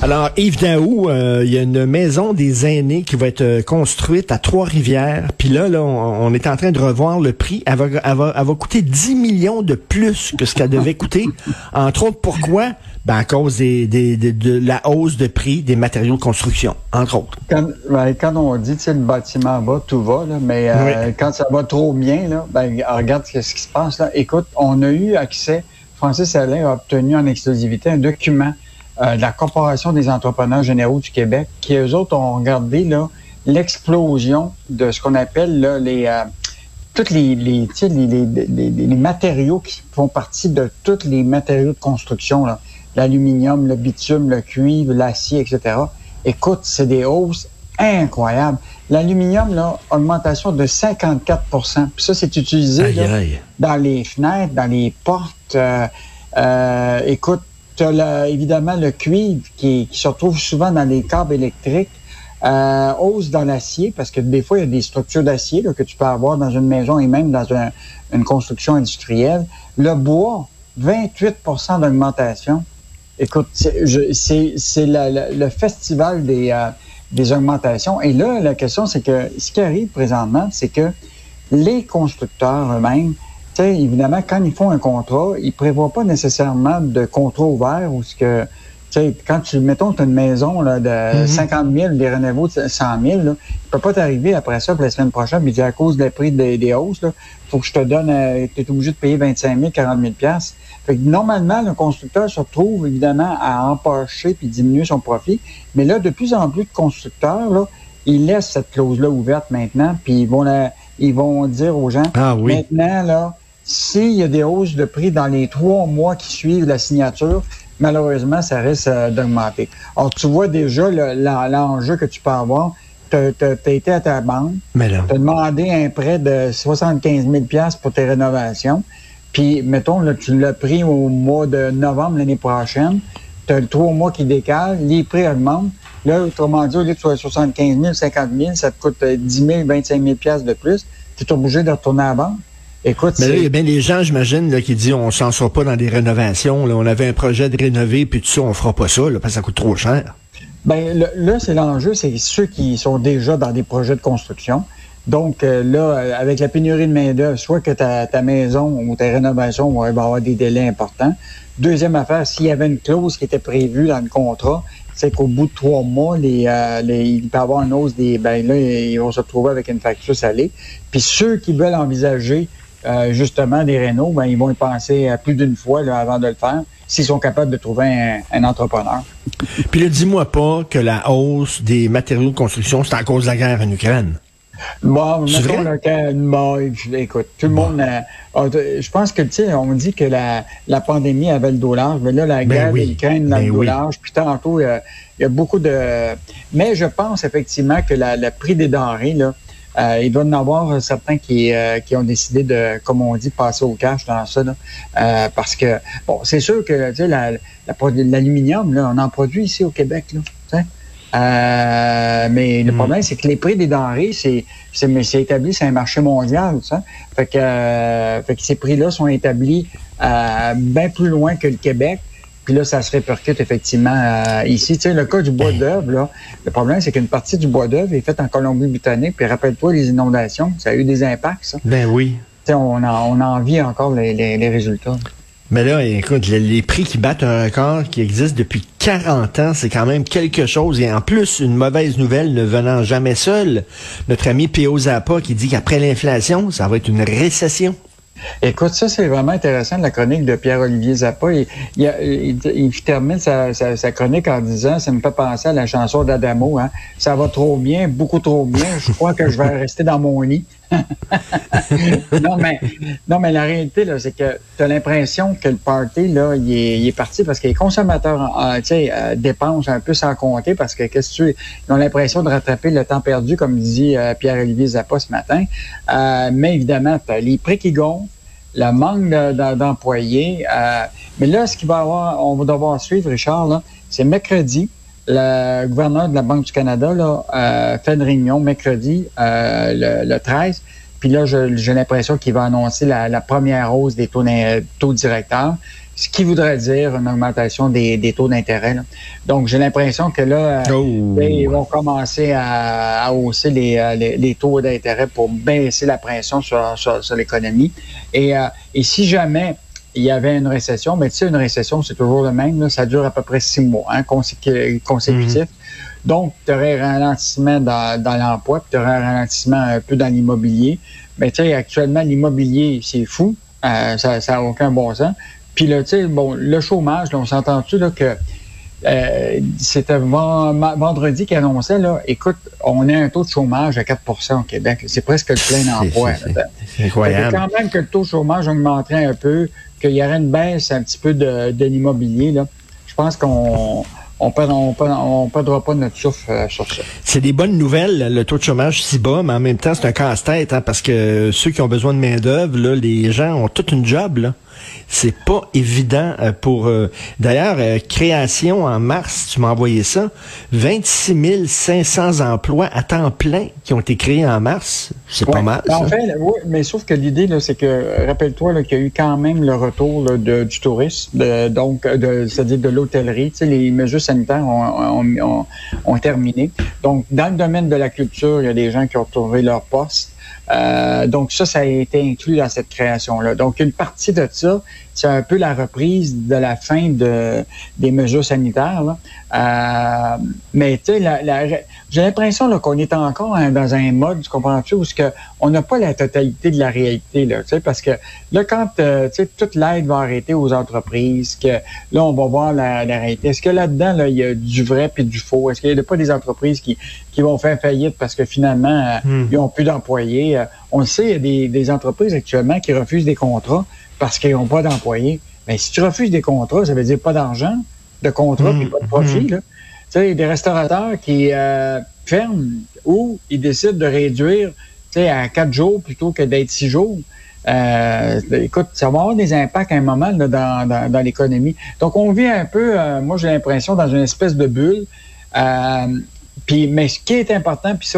Alors, Yves Daou, euh, il y a une maison des aînés qui va être euh, construite à Trois-Rivières. Puis là, là on, est en train de revoir le prix. Elle va, elle, va, elle va coûter 10 millions de plus que ce qu'elle devait coûter. Entre autres, pourquoi? Ben, à cause des, des, de la hausse de prix des matériaux de construction, entre autres. Quand, ben, quand on dit, tu sais, le bâtiment va, tout va, là, mais euh, quand ça va trop bien, là, ben, regarde ce qui se passe. Là. Écoute, on a eu accès, Francis Alain a obtenu en exclusivité un document euh, la Corporation des entrepreneurs généraux du Québec, qui eux autres ont regardé là l'explosion de ce qu'on appelle là, les euh, toutes les les, les, les, les, matériaux qui font partie de tous les matériaux de construction, l'aluminium, le bitume, le cuivre, l'acier, etc. Écoute, c'est des hausses incroyables. L'aluminium, là, augmentation de 54% Puis ça, c'est utilisé dans les fenêtres, dans les portes. Euh, euh, écoute, tu as évidemment le cuivre qui, se retrouve souvent dans les câbles électriques. Euh, hausse dans l'acier, parce que des fois, il y a des structures d'acier que tu peux avoir dans une maison et même dans une construction industrielle. Le bois, 28% d'augmentation. Écoute, c'est le festival des, euh, des augmentations. Et là, la question, c'est que ce qui arrive présentement, c'est que les constructeurs eux-mêmes évidemment, quand ils font un contrat, ils prévoient pas nécessairement de contrat ouvert ou ce que, quand tu, mettons, tu as une maison là, de 50 000, des rénovaux de 100 000, là, il peut pas t'arriver après ça, pour la semaine prochaine, mais à cause des prix des, des hausses, il faut que je te donne, euh, tu es obligé de payer 25 000, 40 000 fait que normalement, le constructeur se retrouve évidemment à empocher puis diminuer son profit. Mais là, de plus en plus de constructeurs, là, ils laissent cette clause-là ouverte maintenant, puis ils vont la, ils vont dire aux gens, ah, oui. maintenant, là, s'il y a des hausses de prix dans les trois mois qui suivent la signature, malheureusement, ça risque euh, d'augmenter. Alors, tu vois déjà l'enjeu que tu peux avoir. Tu as, été à ta banque, tu as demandé un prêt de 75 000 pour tes rénovations, puis, mettons, là, tu l'as pris au mois de novembre l'année prochaine, tu as trois mois qui décalent, les prix augmentent. Là, autrement dit, au lieu de 75 000, 50 000, ça te coûte 10 000, 25 000 de plus. Tu es obligé de retourner à la banque. Écoute, mais là, il y a bien des gens, j'imagine, qui disent on s'en sort pas dans des rénovations. Là. On avait un projet de rénover, puis tout ça, on fera pas ça, là, parce que ça coûte trop cher. Ben là, c'est l'enjeu, c'est ceux qui sont déjà dans des projets de construction. Donc euh, là, avec la pénurie de main-d'œuvre, soit que ta, ta, maison ou ta rénovation va avoir des délais importants. Deuxième affaire, s'il y avait une clause qui était prévue dans le contrat, c'est qu'au bout de trois mois, les, euh, les, il peut y avoir une hausse des. Ben là, ils vont se retrouver avec une facture salée. Puis ceux qui veulent envisager euh, justement des rénaux, ben, ils vont y penser plus d'une fois là, avant de le faire s'ils sont capables de trouver un, entrepreneur. Puis là, dis-moi pas que la hausse des matériaux de construction, c'est à cause de la guerre en Ukraine. Bon, mettons le bon, écoute, tout le monde, je pense que, tu sais, on dit que la, la pandémie avait le dos large, mais là, la ben guerre oui. l'Ukraine a le ben dos large, puis tantôt, il y, a, beaucoup de... Mais je pense effectivement que le prix des denrées, là, euh, il doit y en avoir certains qui, euh, qui ont décidé de, comme on dit, passer au cash dans ça. Là, euh, parce que, bon, c'est sûr que tu sais, l'aluminium, là, on en produit ici au Québec. Là, euh, mais le hmm. problème, c'est que les prix des denrées, c'est c'est établi, c'est un marché mondial. Ça. Fait que, fait que ces prix-là sont établis euh, bien plus loin que le Québec. Puis là, ça se répercute effectivement euh, ici. Tu sais, le cas du bois d'œuvre, là, le problème, c'est qu'une partie du bois d'œuvre est faite en Colombie-Britannique. Puis rappelle-toi, les inondations, ça a eu des impacts, ça. Ben oui. Tu sais, on, a, on en vit encore les, les, résultats. Mais là, écoute, les, prix qui battent un record qui existe depuis 40 ans, c'est quand même quelque chose. Et en plus, une mauvaise nouvelle ne venant jamais seule, notre ami P.O. Zappa qui dit qu'après l'inflation, ça va être une récession. Écoute, ça, c'est vraiment intéressant, la chronique de Pierre-Olivier Zappa. Il, termine sa, chronique en disant, ça me fait penser à la chanson d'Adamo, hein. ça va trop bien, beaucoup trop bien, je crois que je vais rester dans mon lit. non, mais, non, mais la réalité, là, c'est que tu as l'impression que le party, là, il est, parti parce que les consommateurs, euh, euh, dépensent un peu sans compter parce que, qu'est-ce que tu ils ont l'impression de rattraper le temps perdu, comme dit euh, Pierre-Olivier Zappa ce matin. mais évidemment, les prix qui gonflent, le manque d'employés. mais là, ce qu'il va avoir, on va devoir suivre, Richard, c'est mercredi le gouverneur de la Banque du Canada là, euh, fait une réunion mercredi, euh, le, 13, Puis là, j'ai l'impression qu'il va annoncer la, première hausse des taux directeurs, ce qui voudrait dire une augmentation des, taux d'intérêt. Donc, j'ai l'impression que là, euh, oh. ben, ils vont commencer à, hausser euh, les, taux d'intérêt pour baisser la pression sur, l'économie. Et, euh, et si jamais il y avait une récession, mais tu sais, une récession, c'est toujours le même. ça dure à peu près six mois hein, consécutifs. Mhm. Donc, tu aurais un ralentissement dans, l'emploi, puis tu aurais un ralentissement un peu dans l'immobilier. Mais tu sais, actuellement, l'immobilier, c'est fou. Euh, ça n'a aucun bon sens. Puis là, tu sais, bon, le chômage, on s'entend-tu là que euh, c'était vendredi qui annonçait, là, écoute, on a un taux de chômage à 4% au Québec. C'est presque le plein emploi. C'est incroyable. Quand même que le taux de chômage augmenterait un peu, qu'il y aurait une baisse un petit peu de, de l'immobilier, là. Je pense qu'on on ne perdra pas notre souffle euh, sur ça. C'est des bonnes nouvelles, le taux de chômage si bas, mais en même temps, c'est un casse-tête, hein, parce que ceux qui ont besoin de main-d'œuvre, les gens ont toute une job. Là. C'est pas évident euh, pour... Euh, d'ailleurs, euh, création en mars, tu m'as envoyé ça, 26 500 emplois à temps plein qui ont été créés en mars. C'est pas mal, En fait, oui, mais sauf que l'idée, c'est que, rappelle-toi qu'il y a eu quand même le retour du tourisme, donc, c'est-à-dire de l'hôtellerie. Tu sais, les mesures sanitaires ont, ont terminé. Donc, dans le domaine de la culture, il y a des gens qui ont trouvé leur poste. Euh, donc ça, ça a été inclus dans cette création-là. Donc une partie de ça, c'est un peu la reprise de la fin de, des mesures sanitaires. Là. Euh, mais tu sais, j'ai l'impression qu'on est encore dans un mode, tu comprends-tu, où que on n'a pas la totalité de la réalité, là, parce que là, quand euh, toute l'aide va arrêter aux entreprises, que là, on va voir la, réalité. Est-ce que là-dedans, là, il y a du vrai puis du faux? Est-ce qu'il n'y a pas des entreprises qui, qui vont faire faillite parce que finalement, euh, hmm. ils n'ont plus d'employés? on le sait, il y a des, des entreprises actuellement qui refusent des contrats parce qu'ils n'ont pas d'employés. Mais ben, si tu refuses des contrats, ça veut dire pas d'argent de contrat et pas de profit. Mmh. Là. Tu sais, des restaurateurs qui euh, ferment ou ils décident de réduire à quatre jours plutôt que d'être six jours. Euh, écoute, ça va avoir des impacts à un moment là, dans, dans, dans l'économie. Donc, on vit un peu, euh, moi j'ai l'impression, dans une espèce de bulle. Puis, mais ce qui est important, puis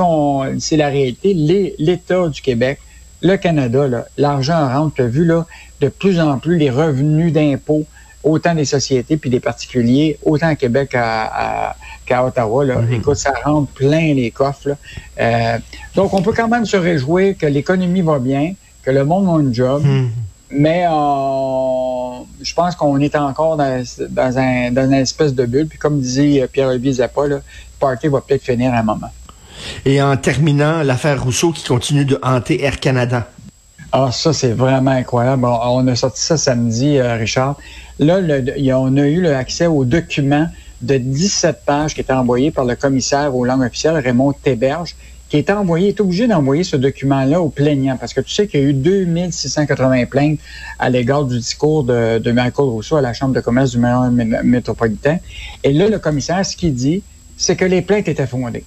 c'est la réalité, l'État du Québec, le Canada, l'argent rentre, tu as vu là, de plus en plus les revenus d'impôts, autant des sociétés puis des particuliers, autant à Québec qu'à Ottawa. Là. Mhm. Écoute, ça rentre plein les coffres. Euh, donc, on peut quand même se réjouir que l'économie va bien, que le monde a un job, mhm. mais euh, je pense qu'on est encore dans, dans, un, dans une espèce de bulle. Puis comme disait Pierre-Olivier Zappa, le party va peut-être finir à un moment. Et en terminant, l'affaire Rousseau qui continue de hanter Air Canada. Ah, ça, c'est vraiment incroyable. On, a sorti ça samedi, euh, Richard. Là, on a eu accès aux documents de 17 pages qui étaient envoyés par le commissaire aux langues officielles, Raymond Théberge, qui est envoyé, est obligé d'envoyer ce document-là aux plaignants, parce que tu sais qu'il y a eu 2680 plaintes à l'égard du discours de, de Michael Rousseau à la Chambre de commerce du métropolitain. Et là, le commissaire, ce qu'il dit, c'est que les plaintes étaient fondées.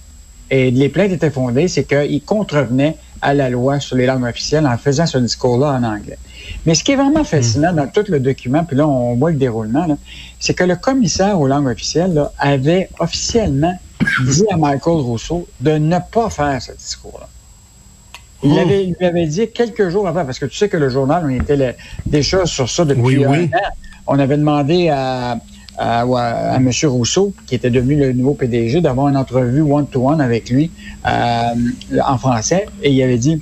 Et les plaintes étaient fondées, c'est qu'il contrevenait à la loi sur les langues officielles en faisant ce discours-là en anglais. Mais ce qui est vraiment fascinant dans tout le document, puis là, on voit le déroulement, c'est que le commissaire aux langues officielles avait officiellement dit à Michael Rousseau de ne pas faire ce discours-là. Il, oh. avait, lui avait dit quelques jours avant, parce que tu sais que le journal, on était déjà sur ça depuis un an. On avait demandé à, à, M. Rousseau, qui était devenu le nouveau PDG, d'avoir une entrevue one-to-one avec lui euh, en français. Et il avait dit,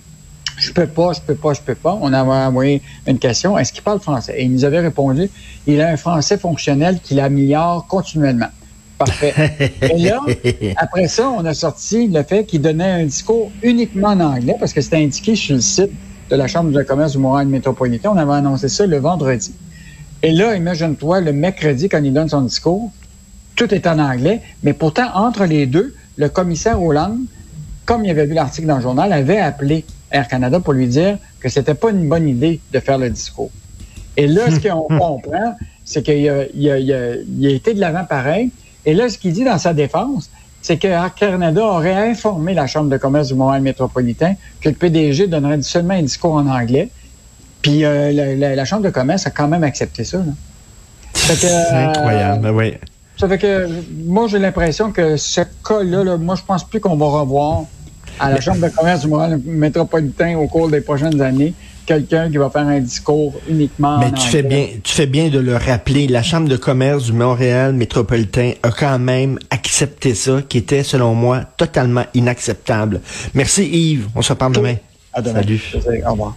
je peux pas, je peux pas, je peux pas. On avait envoyé une question, est-ce qu'il parle français? Et il nous avait répondu, il a un français fonctionnel qu'il améliore continuellement. Parfait. Et là, après ça, on a sorti le fait qu'il donnait un discours uniquement en anglais, parce que c'était indiqué sur le site de la Chambre de commerce du Montréal métropolitain. On avait annoncé ça le vendredi. Et là, imagine-toi, le mercredi, quand il donne son discours, tout est en anglais, mais pourtant, entre les deux, le commissaire Hollande, comme il avait vu l'article dans le journal, avait appelé Air Canada pour lui dire que c'était pas une bonne idée de faire le discours. Et là, ce qu'on comprend, c'est qu'il a, il a, été de l'avant pareil. Et là, ce qu'il dit dans sa défense, c'est que Air Canada aurait informé la Chambre de commerce du Montréal métropolitain que le PDG donnerait seulement un discours en anglais puis euh, la, Chambre de commerce a quand même accepté ça. C'est incroyable, euh, oui. Ça fait que moi, j'ai l'impression que ce cas-là, moi, je pense plus qu'on va revoir à la Chambre de commerce du Montréal métropolitain au cours des prochaines années quelqu'un qui va faire un discours uniquement Mais tu fais bien, tu fais bien de le rappeler. La Chambre de commerce du Montréal métropolitain a quand même accepté ça, qui était, selon moi, totalement inacceptable. Merci Yves. On se reparle demain. À demain. Salut. Au revoir.